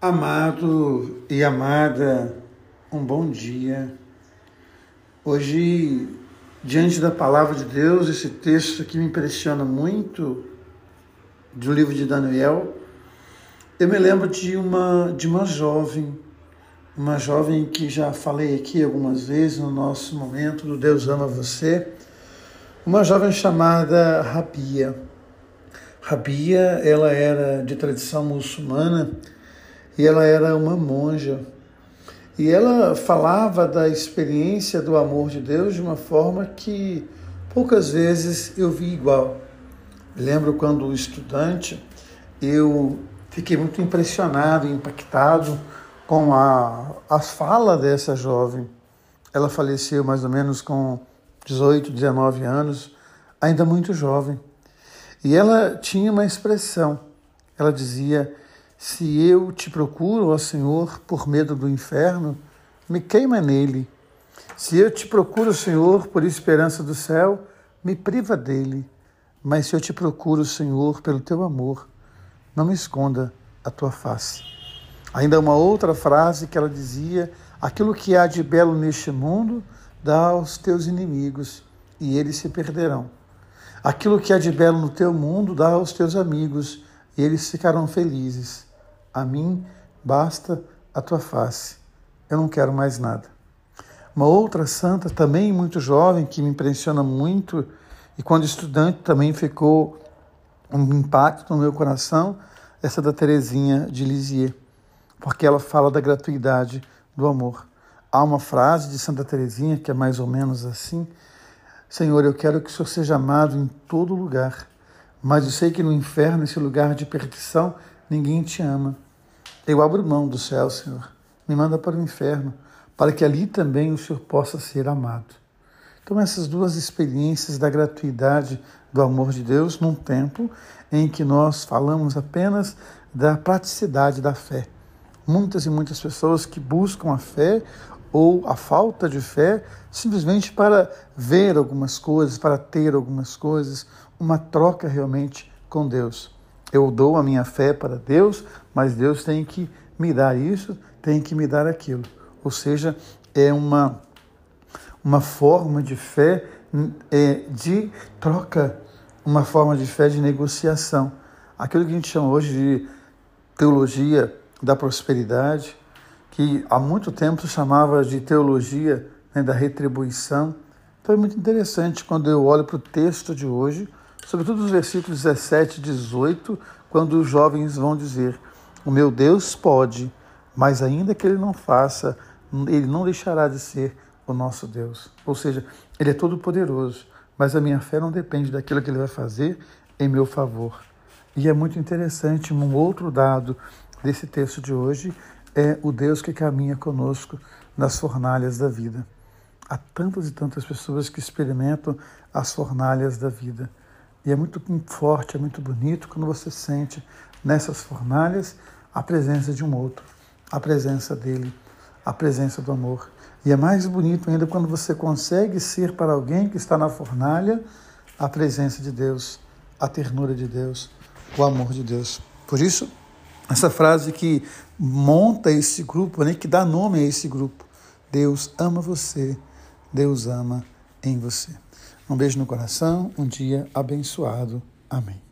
Amado e amada, um bom dia. Hoje, diante da palavra de Deus, esse texto que me impressiona muito, do livro de Daniel, eu me lembro de uma, de uma jovem, uma jovem que já falei aqui algumas vezes no nosso momento do Deus Ama Você, uma jovem chamada Rabia. Rabia, ela era de tradição muçulmana, e ela era uma monja. E ela falava da experiência do amor de Deus de uma forma que poucas vezes eu vi igual. lembro quando estudante, eu fiquei muito impressionado, impactado com a, a fala dessa jovem. Ela faleceu mais ou menos com 18, 19 anos, ainda muito jovem. E ela tinha uma expressão. Ela dizia: se eu te procuro, ó Senhor, por medo do inferno, me queima nele. Se eu te procuro, Senhor, por esperança do céu, me priva dele. Mas se eu te procuro, Senhor, pelo teu amor, não me esconda a tua face. Ainda uma outra frase que ela dizia: Aquilo que há de belo neste mundo, dá aos teus inimigos, e eles se perderão. Aquilo que há de belo no teu mundo, dá aos teus amigos, e eles ficarão felizes. A mim basta a tua face. Eu não quero mais nada. Uma outra santa, também muito jovem, que me impressiona muito, e quando estudante também ficou um impacto no meu coração, essa da Teresinha de Lisieux, porque ela fala da gratuidade do amor. Há uma frase de Santa Teresinha que é mais ou menos assim: Senhor, eu quero que o Senhor seja amado em todo lugar, mas eu sei que no inferno, esse lugar de perdição, ninguém te ama. Eu abro mão do céu, Senhor. Me manda para o inferno, para que ali também o Senhor possa ser amado. Então, essas duas experiências da gratuidade do amor de Deus num tempo em que nós falamos apenas da praticidade da fé. Muitas e muitas pessoas que buscam a fé ou a falta de fé simplesmente para ver algumas coisas, para ter algumas coisas, uma troca realmente com Deus. Eu dou a minha fé para Deus, mas Deus tem que me dar isso, tem que me dar aquilo. Ou seja, é uma, uma forma de fé é, de troca, uma forma de fé de negociação. Aquilo que a gente chama hoje de teologia da prosperidade, que há muito tempo se chamava de teologia né, da retribuição. Então é muito interessante quando eu olho para o texto de hoje sobretudo os versículos 17 e 18, quando os jovens vão dizer: O meu Deus pode, mas ainda que ele não faça, ele não deixará de ser o nosso Deus. Ou seja, ele é todo poderoso, mas a minha fé não depende daquilo que ele vai fazer em meu favor. E é muito interessante, um outro dado desse texto de hoje é o Deus que caminha conosco nas fornalhas da vida. Há tantas e tantas pessoas que experimentam as fornalhas da vida. E é muito forte, é muito bonito quando você sente nessas fornalhas a presença de um outro, a presença dele, a presença do amor. E é mais bonito ainda quando você consegue ser para alguém que está na fornalha a presença de Deus, a ternura de Deus, o amor de Deus. Por isso, essa frase que monta esse grupo, né, que dá nome a esse grupo. Deus ama você, Deus ama em você. Um beijo no coração, um dia abençoado. Amém.